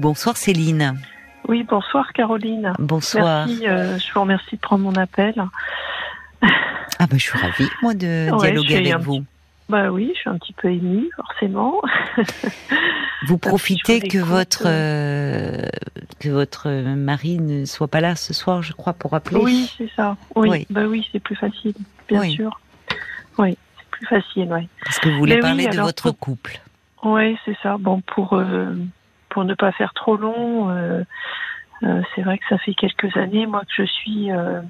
Bonsoir Céline. Oui, bonsoir Caroline. Bonsoir. Merci, euh, je vous remercie de prendre mon appel. Ah bah, je suis ravie, moi, de Ouais, dialoguer avec vous. Bah oui, je suis un petit peu émue, forcément. Vous profitez que votre euh, que votre mari ne soit pas là ce soir, je crois, pour appeler. Oui, c'est ça. Oui, Oui. bah oui, c'est plus facile, bien Oui. sûr. Oui, c'est plus facile, oui. Parce que vous voulez Mais oui, parler de votre pour- couple. Oui, c'est ça. Bon, pour euh, pour ne pas faire trop long, euh, euh, c'est vrai que ça fait quelques années, moi, que je suis euh,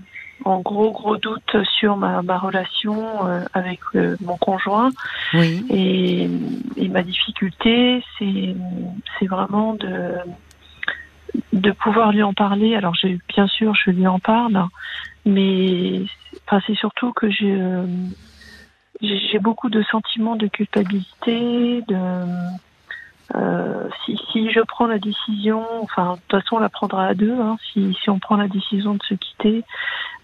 en gros gros doute sur ma, ma relation avec mon conjoint. Oui. Et, et ma difficulté, c'est vraiment de de pouvoir lui en parler. Alors, j'ai bien sûr, je lui en parle, mais enfin, c'est surtout que j'ai j'ai beaucoup de sentiments de culpabilité, de euh, si, si je prends la décision, enfin de toute façon on la prendra à deux. Hein, si, si on prend la décision de se quitter,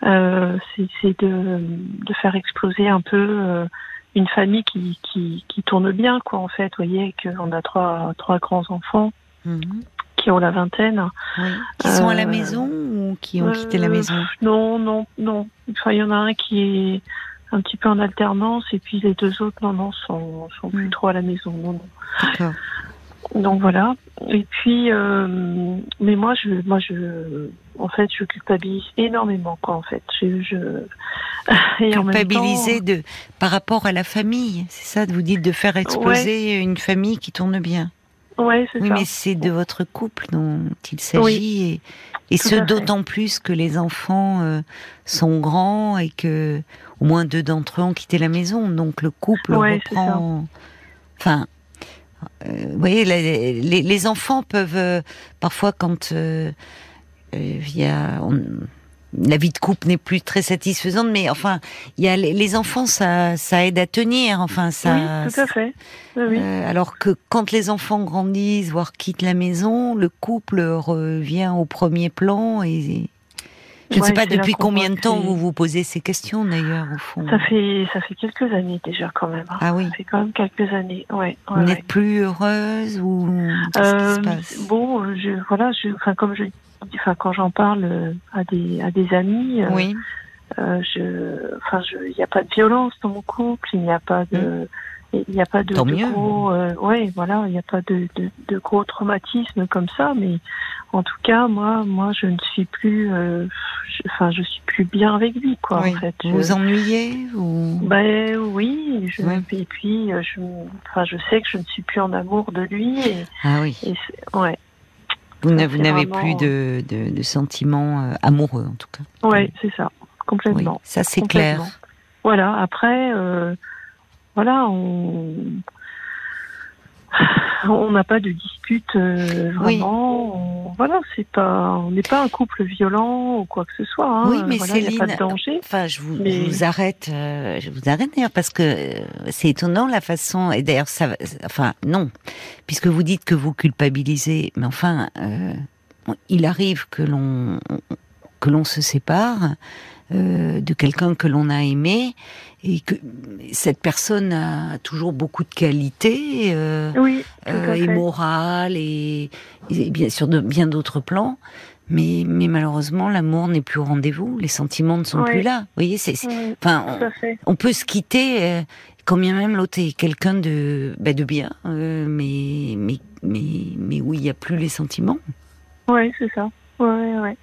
euh, c'est de, de faire exploser un peu euh, une famille qui, qui, qui tourne bien, quoi. En fait, vous voyez qu'on a trois trois grands enfants Mhm. qui ont la vingtaine. Oui. Qui sont à la maison ou qui ont quitté la maison? Non, non, non. Enfin, il y en a un qui est un petit peu en alternance et puis les deux autres, non, non, sont, sont plus Mm. trop à la maison. Non, non. Donc voilà. Et puis, euh, mais moi, je, moi, je, en fait, je culpabilise énormément, quoi. En fait, je, je et en même Culpabiliser temps- de par rapport à la famille, c'est ça, vous dites de faire exploser une famille qui tourne bien. Ouais, c'est Oui, ça. mais c'est de votre couple dont il s'agit et, et ce d'autant plus que les enfants euh, sont grands et que au moins deux d'entre eux ont quitté la maison, donc le couple Ouais, reprend. Enfin, vous voyez, les, les- les enfants peuvent euh, parfois quand euh, euh, il y a on- la vie de couple n'est plus très satisfaisante, mais enfin, il y a les, les enfants, ça, ça aide à tenir. Enfin, ça. oui, tout à fait. Oui, oui. Euh, alors que quand les enfants grandissent, voire quittent la maison, le couple revient au premier plan et je ne sais pas depuis combien de temps vous vous posez ces questions d'ailleurs au fond. Ça fait, ça fait quelques années déjà quand même. hein. Ah oui. Ça fait quand même quelques années. Ouais. Vous ouais. n'êtes plus heureuse ou Euh, passe? bon, je, voilà, je, enfin, comme je, enfin, quand j'en parle euh, à des, à des amis, euh, Oui, euh, je, enfin, je, il n'y a pas de violence dans mon couple, il n'y a pas de, il n'y a pas de, gros, euh, ouais, voilà, il n'y a pas de, de, de gros traumatismes comme ça, mais en tout cas, moi, moi, je ne suis plus, euh, je- enfin, je suis plus bien avec lui, quoi, oui. en fait. Vous Je- vous ennuyez ou? Ben oui, je, et puis euh, je, enfin, je sais que je ne suis plus en amour de lui. Et, Ah oui. et ouais, Vous n'avez plus de, de, de sentiments euh, amoureux en tout cas. ouais, c'est ça, Oui, complètement. ça c'est clair. Voilà. Après, euh, voilà, on on n'a pas de dispute euh, Oui. vraiment. On- voilà, c'est pas, on n'est pas un couple violent ou quoi que ce soit. hein. Oui, mais voilà, il n'y a pas de Céline, danger. Enfin, je vous, Mais- je vous arrête, euh, je vous arrête d'ailleurs parce que euh, c'est étonnant la façon. Et d'ailleurs, ça, enfin, non, puisque vous dites que vous culpabilisez, mais enfin, il arrive que l'on que l'on se sépare euh, de quelqu'un que l'on a aimé et que cette personne a toujours beaucoup de qualités. euh, Oui, euh, et fait. morale et, et bien sûr de bien d'autres plans. Mais, mais malheureusement, l'amour n'est plus au rendez-vous, les sentiments ne sont Oui. plus là. Vous voyez, c'est, c'est- Oui, enfin, on, peut se quitter, quand bien même l'autre est quelqu'un de, bah, de bien, mais, mais, mais, mais où il n'y a plus les sentiments. Oui, c'est ça. Ouais, ouais.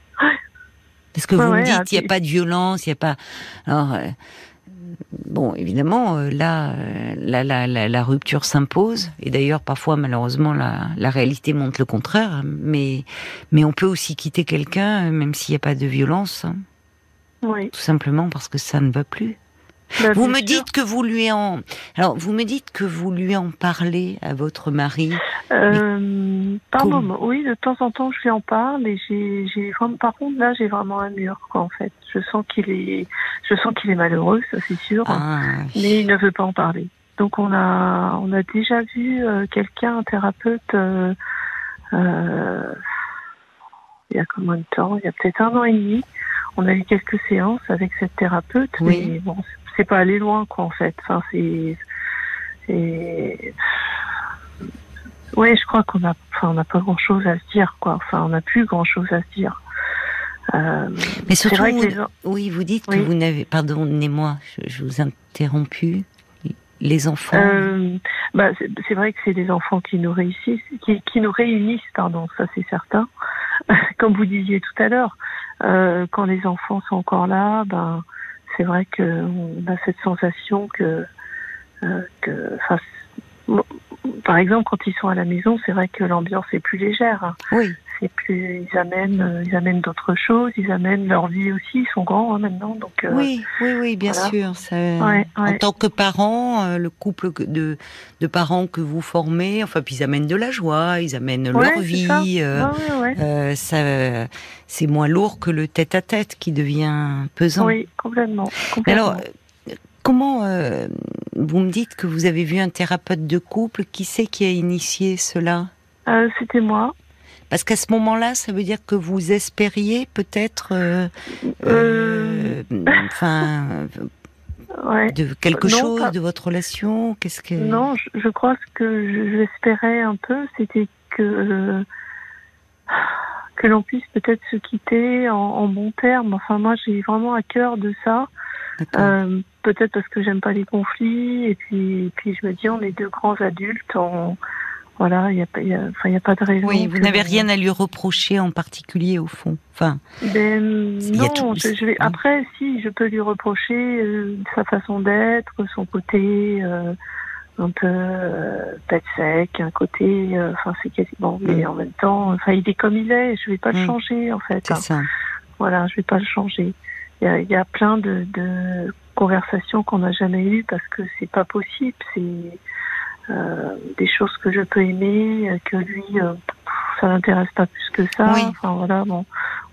Parce que Ouais, vous me dites, ah, il n'y a pas de violence, il n'y a pas. Alors, euh, bon, évidemment, euh, là, euh, là, la, la, la rupture s'impose. Et d'ailleurs, parfois, malheureusement, la, réalité montre le contraire. Mais, mais on peut aussi quitter quelqu'un, même s'il n'y a pas de violence, hein, Oui. tout simplement parce que ça ne va plus. Bah, Vous me sûr. dites que vous lui en. Alors, vous me dites que vous lui en parlez à votre mari. Euh, par moment, oui, de temps en temps, je lui en parle et j'ai, j'ai vraiment, par contre, là, j'ai vraiment un mur, quoi, en fait. Je sens qu'il est, je sens qu'il est malheureux, ça c'est sûr, Ah, mais il ne veut pas en parler. Donc on a, on a déjà vu euh, quelqu'un, un thérapeute, euh, euh, il y a combien de temps? Il y a peut-être un an et demi. On a eu quelques séances avec cette thérapeute, Oui. mais bon, c'est pas aller loin, quoi, en fait. Enfin, c'est, ouais, je crois qu'on a, enfin, on n'a pas grand chose à se dire, quoi. Enfin, on n'a plus grand chose à se dire. Euh, Mais surtout, vrai que oui, vous dites que vous n'avez, pardonnez-moi, je, je, vous ai interrompu. Les enfants. Euh, bah, c'est vrai que c'est des enfants qui nous réussissent, qui, qui nous réunissent, pardon, ça c'est certain. Comme vous disiez tout à l'heure, euh, quand les enfants sont encore là, ben c'est vrai qu'on a cette sensation que, euh, que par exemple, quand ils sont à la maison, c'est vrai que l'ambiance est plus légère. Oui. C'est plus, ils amènent, euh, ils amènent d'autres choses, ils amènent leur vie aussi. Ils sont grands hein, maintenant, donc. Euh, oui, oui, oui, bien sûr. Ça, En tant que parents, euh, le couple de, de parents que vous formez, enfin, puis ils amènent de la joie, ils amènent leur vie. Ça, c'est moins lourd que le tête-à-tête qui devient pesant. Oui, complètement. complètement. Alors, comment vous me dites que vous avez vu un thérapeute de couple. Qui c'est qui a initié cela? Euh, C'était moi. Parce qu'à ce moment-là, ça veut dire que vous espériez peut-être, euh, euh, enfin, de quelque chose de votre relation. Qu'est-ce que Non, je, crois que j'espérais un peu, c'était que que l'on puisse peut-être se quitter en, en bons termes. Enfin, moi, j'ai vraiment à cœur de ça. Euh, peut-être parce que j'aime pas les conflits et puis, puis je me dis on est deux grands adultes, on, voilà, il n'y a, pas, y a, y a pas de raison. Oui, vous n'avez rien à lui reprocher en particulier au fond. Enfin, ben, non, je, vais, après, si, je peux lui reprocher euh, sa façon d'être, son côté euh, un peu euh, tête sec, un côté, euh, enfin, c'est quasiment, mais mm. en même temps, enfin, il est comme il est, je vais pas le mm. changer, en fait. C'est ça. Voilà, je vais pas le changer. Il y a, plein de, conversations qu'on n'a jamais eues parce que c'est pas possible. C'est des choses que je peux aimer, que lui, euh, ça l'intéresse pas plus que ça. Enfin voilà, bon,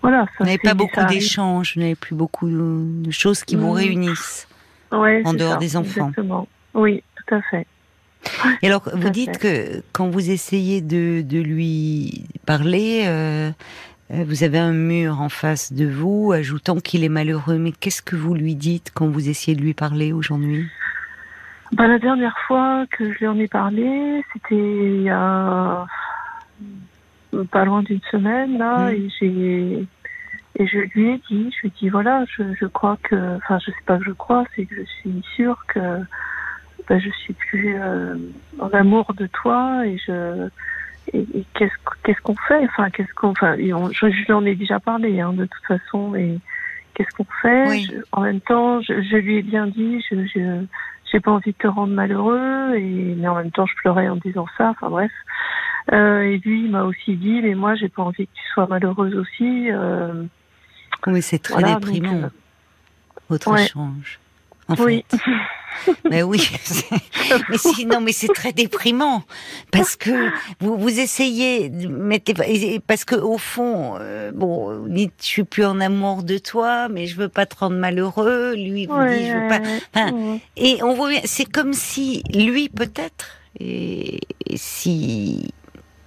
voilà. vous n'avez pas beaucoup d'échanges, vous n'avez plus beaucoup de choses qui vous mm. réunissent en dehors des enfants. Exactement. Oui, tout à fait. Et alors, vous dites que quand vous essayez de, lui parler, euh, euh, vous avez un mur en face de vous, ajoutant qu'il est malheureux. Mais qu'est-ce que vous lui dites quand vous essayez de lui parler aujourd'hui? Bah, La dernière fois que je lui en ai parlé, c'était il y a pas loin d'une semaine, là, mmh. et j'ai. Et je lui ai dit, je lui ai dit, voilà, je, je crois que, enfin, je sais pas que je crois, c'est que je suis sûre que bah, je suis plus euh, en amour de toi et je, et, qu'est-ce qu'est-ce qu'on fait? Enfin, qu'est-ce qu'on, enfin, je, lui en ai déjà parlé hein, de toute façon. Et qu'est-ce qu'on fait? En même temps, je, je, lui ai bien dit, je, je j'ai pas envie de te rendre malheureux, et mais en même temps, je pleurais en disant ça. Enfin bref. Euh, et lui, il m'a aussi dit, mais moi, j'ai pas envie que tu sois malheureuse aussi. Euh, oui, c'est très déprimant. Euh, votre échange. En oui. Fait. mais oui, mais sinon, mais c'est très déprimant parce que vous vous essayez, mettez, parce que au fond, euh, bon, je suis plus en amour de toi, mais je veux pas te rendre malheureux. Lui vous dit je veux pas. Enfin, et on voit, c'est comme si lui peut-être, et, si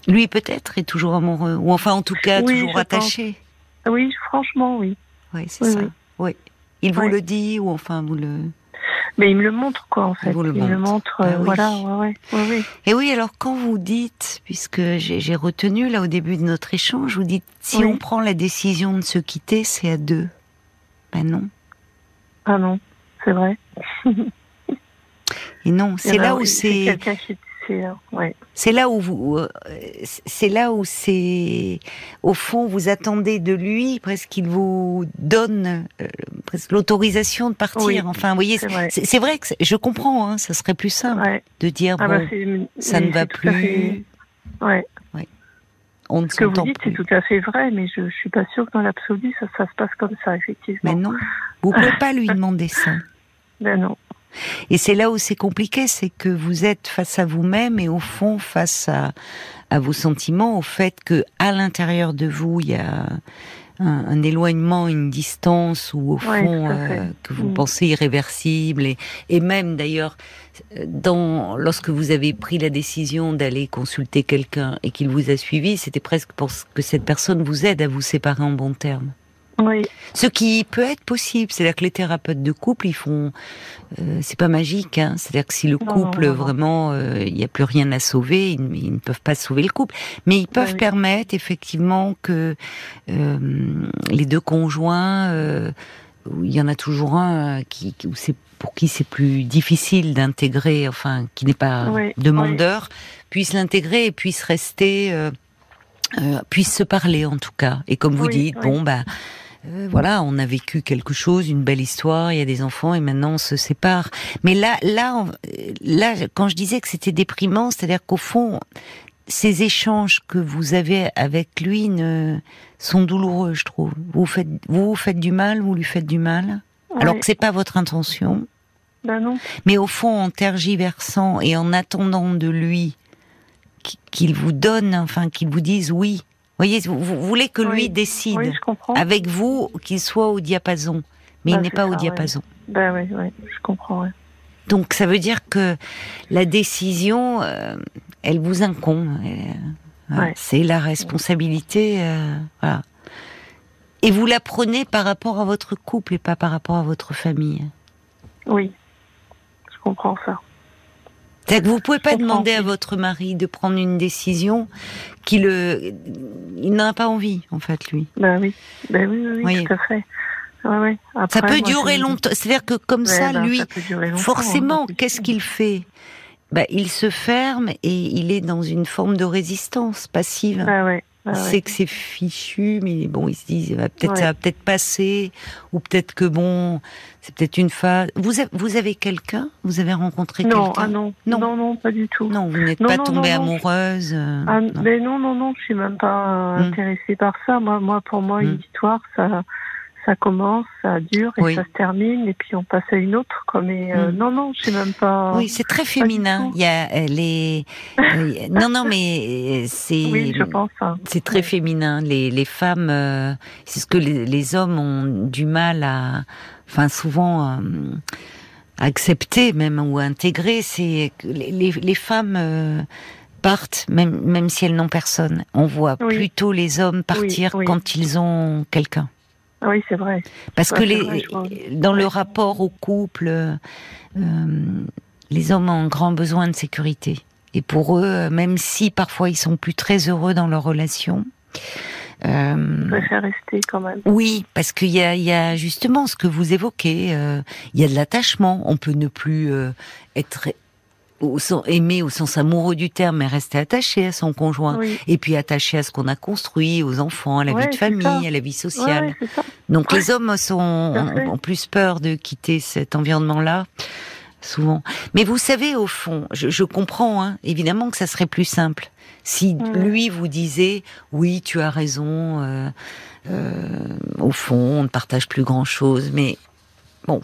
lui peut-être est toujours amoureux, ou enfin en tout cas toujours attaché. Oui, franchement, oui. Oui, c'est ça. Oui. Il vous le dit ou enfin vous le. Mais il me le montre, quoi, en fait. Il, me le montre, ah euh, voilà, ouais, ouais, ouais, Et oui, alors quand vous dites, puisque j'ai retenu là au début de notre échange, vous dites si on prend la décision de se quitter, c'est à deux. Ben non. Ah non, c'est vrai. Et non, c'est là où c'est. Qui c'est là où vous, euh, c'est là où c'est, au fond, vous attendez de lui presque qu'il vous donne euh, presque l'autorisation de partir. enfin, vous voyez, c'est vrai. que je comprends. Hein, ça serait plus simple de dire ah bah, bon, ça ne va plus. Ouais. On ne Ce que vous dites, c'est tout à fait vrai, mais je, je suis pas sûre que dans l'absolu, ça, ça, se passe comme ça, effectivement. Mais non, vous pouvez pas lui demander ça. Ben non. Et c'est là où c'est compliqué, c'est que vous êtes face à vous-même et au fond face à, à vos sentiments, au fait que à l'intérieur de vous il y a un, éloignement, une distance ou au fond euh, que vous mm. pensez irréversible et, et même d'ailleurs dans lorsque vous avez pris la décision d'aller consulter quelqu'un et qu'il vous a suivi, c'était presque pour que cette personne vous aide à vous séparer en bon terme. Oui. Ce qui peut être possible, c'est-à-dire que les thérapeutes de couple, ils font, euh, c'est pas magique, hein. c'est-à-dire que si le couple non, non. vraiment, euh, il n'y a plus rien à sauver, ils, ils ne peuvent pas sauver le couple, mais ils peuvent oui. permettre effectivement que euh, les deux conjoints, euh, où il y en a toujours un qui, où c'est pour qui c'est plus difficile d'intégrer, enfin, qui n'est pas Oui, demandeur, puissent l'intégrer et puissent rester, euh, puissent se parler en tout cas. Et comme vous Oui, dites, oui. bon bah euh, voilà, on a vécu quelque chose, une belle histoire, il y a des enfants et maintenant on se sépare. Mais là, là, on- euh, là, quand je disais que c'était déprimant, c'est-à-dire qu'au fond, ces échanges que vous avez avec lui ne, sont douloureux, je trouve. Vous faites, vous faites du mal, vous lui faites du mal, alors que c'est pas votre intention. Ben non. Mais au fond, en tergiversant et en attendant de lui qu- qu'il vous donne, enfin qu'il vous dise oui. Vous voyez, vous, vous voulez que lui Oui. décide Oui, avec vous qu'il soit au diapason, mais Bah, il n'est c'est pas au ça, diapason. Ben oui, oui, je comprends. Donc ça veut dire que la décision, euh, elle vous incombe. Ouais. C'est la responsabilité. euh, voilà. Et vous la prenez par rapport à votre couple et pas par rapport à votre famille. Oui, je comprends ça. C'est-à-dire que vous pouvez pas demander à votre mari de prendre une décision qui le, il n'en a pas envie en fait lui. Ben oui, ben oui, oui, oui, Oui. tout à fait. Ouais, ouais. Après, Ça peut moi, durer longtemps. C'est-à-dire que comme Ouais, ça, ben, lui, ça forcément, hein, qu'est-ce qu'il fait? Bah, il se ferme et il est dans une forme de résistance passive. Ben ouais, il ouais. sait que c'est fichu, mais bon, il se dit bah, peut-être Ouais. ça va peut-être passer, ou peut-être que bon, c'est peut-être une phase. Vous avez, vous avez quelqu'un? Vous avez rencontré Non, quelqu'un? ah non, Non. non, non, pas du tout. Non, vous n'êtes Non, pas non, tombée amoureuse. euh, Ah, mais non, non, non, je suis même pas Hmm. intéressée par ça. Moi, moi, pour moi, Hmm. une histoire, ça, ça commence, ça dure et Oui. ça se termine, et puis on passe à une autre. Quoi. Mais euh, Hmm. non, non, je suis même pas. Oui, c'est très féminin. Il y a euh, les. euh, non, non, mais euh, c'est. Oui, je pense. hein. C'est très féminin. Les, les femmes, euh, c'est ce que les, les hommes ont du mal à, enfin souvent euh, accepter même ou intégrer. C'est que les, les, femmes partent même même si elles n'ont personne. On voit Oui. plutôt les hommes partir oui. quand ils ont quelqu'un. Ah Oui, c'est vrai. Parce Ouais, que les, vrai, dans le rapport au couple, euh, les hommes ont un grand besoin de sécurité. Et pour eux, euh, même si parfois ils sont plus très heureux dans leur relation, euh, préfère rester quand même. oui, parce qu'il y y a justement ce que vous évoquez. euh, il y a de l'attachement. On peut ne plus euh, être au sens, aimé au sens amoureux du terme, mais rester attaché à son conjoint. Oui. Et puis attaché à ce qu'on a construit, aux enfants, à la Ouais, vie de famille, ça. à la vie sociale. ouais. Donc les hommes sont, ont, ont plus peur de quitter cet environnement-là, souvent. Mais vous savez, au fond, je, je comprends, hein, évidemment que ça serait plus simple. Si lui vous disait, oui, tu as raison, euh, euh, au fond, on ne partage plus grand-chose, mais bon,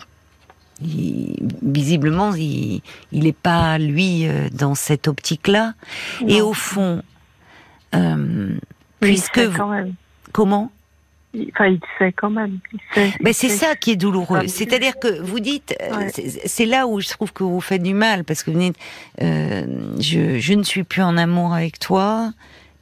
il- visiblement, il n'est pas, lui, euh, dans cette optique-là. Et au fond, euh, puisque vous- quand même. comment? Enfin, il sait quand même. Il sait, Ben c'est ça qui est douloureux. C'est-à-dire que vous dites, euh, Ouais. c'est- c'est là où je trouve que vous faites du mal parce que vous dites, euh, je, je ne suis plus en amour avec toi,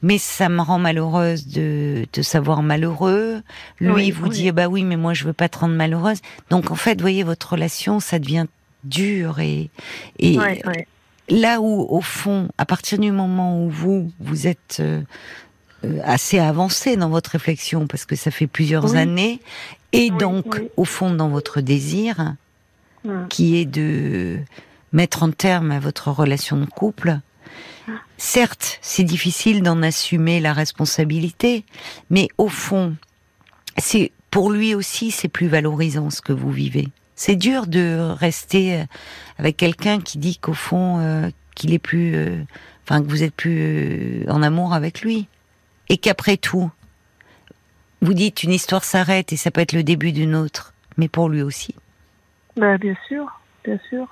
mais ça me rend malheureuse de te savoir malheureux. Lui Oui, vous oui. dit, bah oui, mais moi je veux pas te rendre malheureuse. Donc en fait, vous voyez, votre relation, ça devient dur et, et Ouais, ouais. là où, au fond, à partir du moment où vous, vous êtes euh, euh, assez avancé dans votre réflexion, parce que ça fait plusieurs Oui. années, et donc, au fond, dans votre désir, qui est de mettre en terme à votre relation de couple, certes, c'est difficile d'en assumer la responsabilité, mais au fond, c'est pour lui aussi, c'est plus valorisant ce que vous vivez. C'est dur de rester euh, avec quelqu'un qui dit qu'au fond, euh, qu'il est plus, euh, enfin que vous êtes plus en amour avec lui, et qu'après tout, vous dites une histoire s'arrête et ça peut être le début d'une autre, mais pour lui aussi. Bah, bien sûr, bien sûr.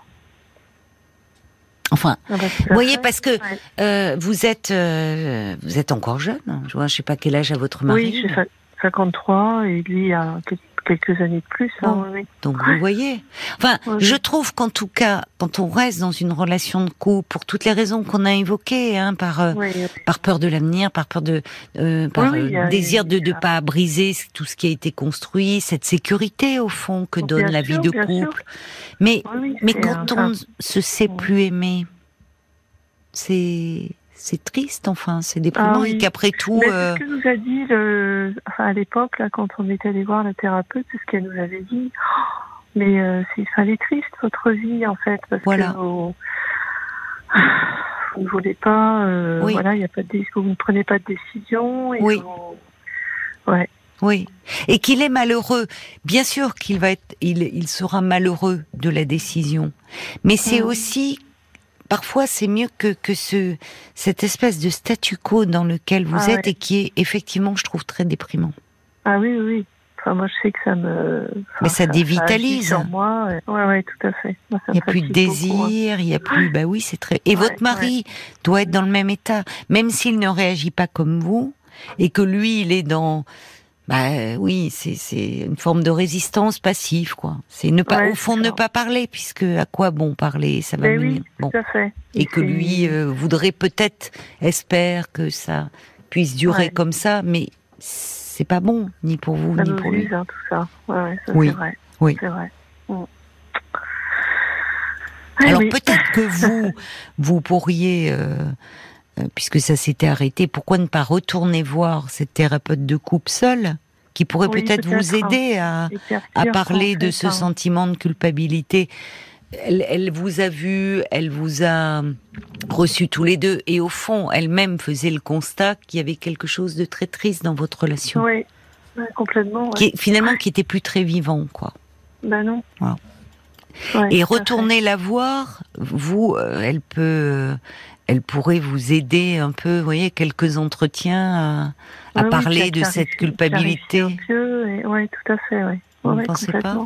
Enfin, Ah bah, vous voyez, parce que Ouais. euh, vous êtes, euh, vous êtes encore jeune. hein. Je vois, je sais pas quel âge a votre mari. Oui, j'ai fa- 53 et lui a quelques années de plus. Hein, oui. Donc vous voyez. Enfin, je trouve qu'en tout cas, quand on reste dans une relation de couple, pour toutes les raisons qu'on a évoquées, hein, par euh, Oui, par peur de l'avenir, par peur de, euh, par euh, désir de ne pas briser tout ce qui a été construit, cette sécurité au fond que Bien donne la sûr, vie de couple. Mais mais quand on se sait plus aimer, c'est c'est triste enfin, c'est déprimant Ah oui. et qu'après tout, Mais euh, ce que nous a dit le... enfin, à l'époque, là, quand on était allé voir la thérapeute, c'est ce qu'elle nous avait dit. Oh, mais euh, c'est, enfin, elle est triste votre vie en fait, parce Voilà. que vous, vous ne voulez pas, euh, Oui. voilà, il a pas de, vous ne prenez pas de décision. Et Oui. vous- Ouais. Oui, et qu'il est malheureux. Bien sûr qu'il va être, il, il sera malheureux de la décision, mais c'est Mhm. aussi parfois c'est mieux que que ce cette espèce de statu quo dans lequel vous Ah êtes ouais. et qui est effectivement, je trouve, très déprimant. Ah oui, oui. Enfin, moi, je sais que ça me. enfin, Mais ça agit dévitalise. sur moi. Ouais, ouais, ouais, tout à fait. Moi, ça Il n'y a plus de hein. désir, il y a plus. Bah oui, c'est très. Et Ouais, votre mari doit être dans le même état, même s'il ne réagit pas comme vous et que lui, il est dans. Bah oui, c'est une forme de résistance passive, quoi. C'est ne pas, Ouais, au fond, ne pas parler, puisque à quoi bon parler, ça va oui, Bon, tout à fait. et que lui euh, voudrait peut-être, espère que ça puisse durer Ouais. comme ça, mais c'est pas bon, ni pour vous, Ça ni pour lui. hein, tout ça. Ouais, ça, Oui. c'est vrai. Oui. Vrai. Mm. Alors oui. peut-être que vous, vous pourriez, euh, puisque ça s'était arrêté, pourquoi ne pas retourner voir cette thérapeute de couple seule, qui pourrait Oui, peut-être vous hein. aider à, parler de ce sentiment de culpabilité. Elle, elle vous a vu, elle vous a reçu tous les deux, et au fond, elle-même faisait le constat qu'il y avait quelque chose de très triste dans votre relation, Oui, complètement. Ouais. qui est- finalement qui était plus très vivant, quoi. Ben non. Voilà. Ouais, Et retourner la voir, vous, euh, elle peut, euh, elle pourrait vous aider un peu, vous voyez, quelques entretiens à, à oui, parler puis de cette culpabilité. ouais, tout à fait. Ouais. Vous Ouais, ne ouais, pensez pas.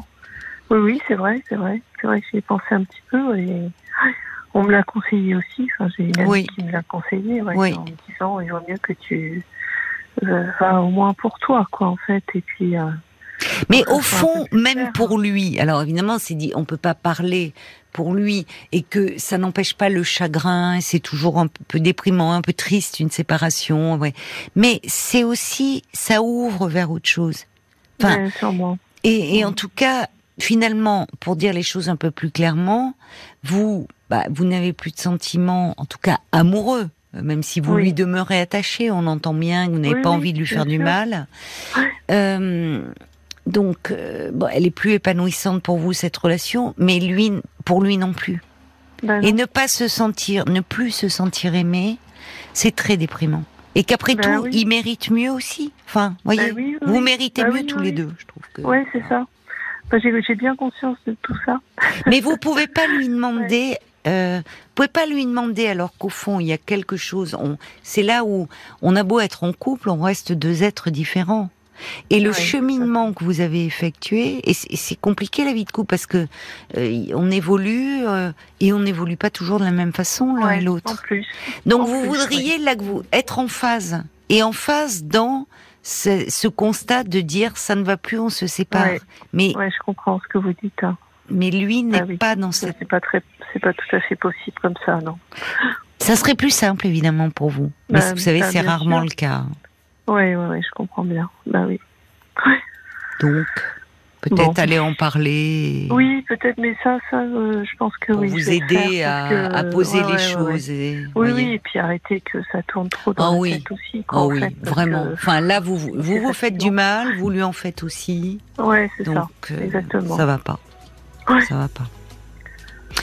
Oui, oui, c'est vrai, c'est vrai. C'est vrai que j'y ai pensé un petit peu et on me l'a conseillé aussi. Enfin, j'ai une amie Oui. qui me l'a conseillé ouais, Oui. en me disant il vaut mieux que tu euh, vas au moins pour toi, quoi, en fait. Et puis, euh, Mais au fond, même pour lui, alors évidemment, c'est dit, on peut pas parler pour lui et que ça n'empêche pas le chagrin. C'est toujours un peu déprimant, un peu triste une séparation, ouais. Mais c'est aussi, ça ouvre vers autre chose. Enfin, ouais. Et, et en tout cas, finalement, pour dire les choses un peu plus clairement, vous, bah, vous n'avez plus de sentiments, en tout cas amoureux, même si vous Oui. lui demeurez attaché. On entend bien que vous n'avez Oui, pas oui, envie de lui faire du mal. Euh, donc, euh, bon, elle est plus épanouissante pour vous cette relation, mais lui, pour lui non plus. Ben Et non. ne pas se sentir, ne plus se sentir aimé, c'est très déprimant. Et qu'après Ben tout, oui. il mérite mieux aussi. Enfin, voyez, Ben oui, oui, vous oui. méritez mieux oui, tous oui, les oui. deux, je trouve. Que, Ouais, c'est ça. J'ai, j'ai bien conscience de tout ça. Mais vous pouvez pas lui demander. Euh, vous pouvez pas lui demander alors qu'au fond il y a quelque chose. On, c'est là où on a beau être en couple, on reste deux êtres différents. Et le Ouais, cheminement que vous avez effectué, et c'est, compliqué la vie de couple parce que euh, on évolue euh, et on n'évolue pas toujours de la même façon l'un Ouais, et l'autre. Donc en vous plus, voudriez là que vous être en phase et en phase dans ce, ce constat de dire ça ne va plus, on se sépare. Ouais. Mais je comprends ce que vous dites. hein. mais lui n'est Ah oui. pas dans cette C'est pas très, c'est pas tout à fait possible comme ça, non. Ça serait plus simple, évidemment, pour vous. Mais Bah, vous savez, bah, c'est rarement sûr. le cas. Ouais, ouais, je comprends bien. Bah oui. Donc, peut-être Bon. aller en parler et- Oui, peut-être, mais ça, ça, euh, je pense que pour oui. vous aider à, parce que- à poser ouais, les choses. et- Oui, oui, et puis arrêter que ça tourne trop dans Ah la oui. tête aussi. quoi, Ah oui, fait, vraiment. que- Enfin, là, vous vous, vous, faites du mal, vous lui en faites aussi. Ouais, c'est Donc, ça. euh, exactement. ça va pas. Ouais. Ça va pas.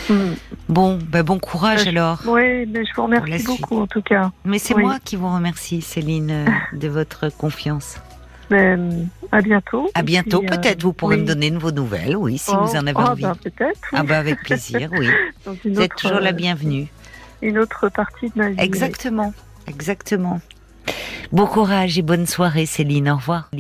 Hmm. Bon, ben bon courage Euh, alors. Oui, mais je vous remercie beaucoup en tout cas. Mais c'est oui. moi qui vous remercie, Céline, euh, de votre confiance. Ben, à bientôt. À bientôt, euh, peut-être vous pourrez oui. me donner de vos nouvelles, oui, si Oh, vous en avez ah, envie. ben, peut-être. oui. Ah bah avec plaisir, oui. Vous êtes toujours la euh, bienvenue. Une autre partie de ma vie. Exactement, exactement. Bon courage et bonne soirée Céline, au revoir.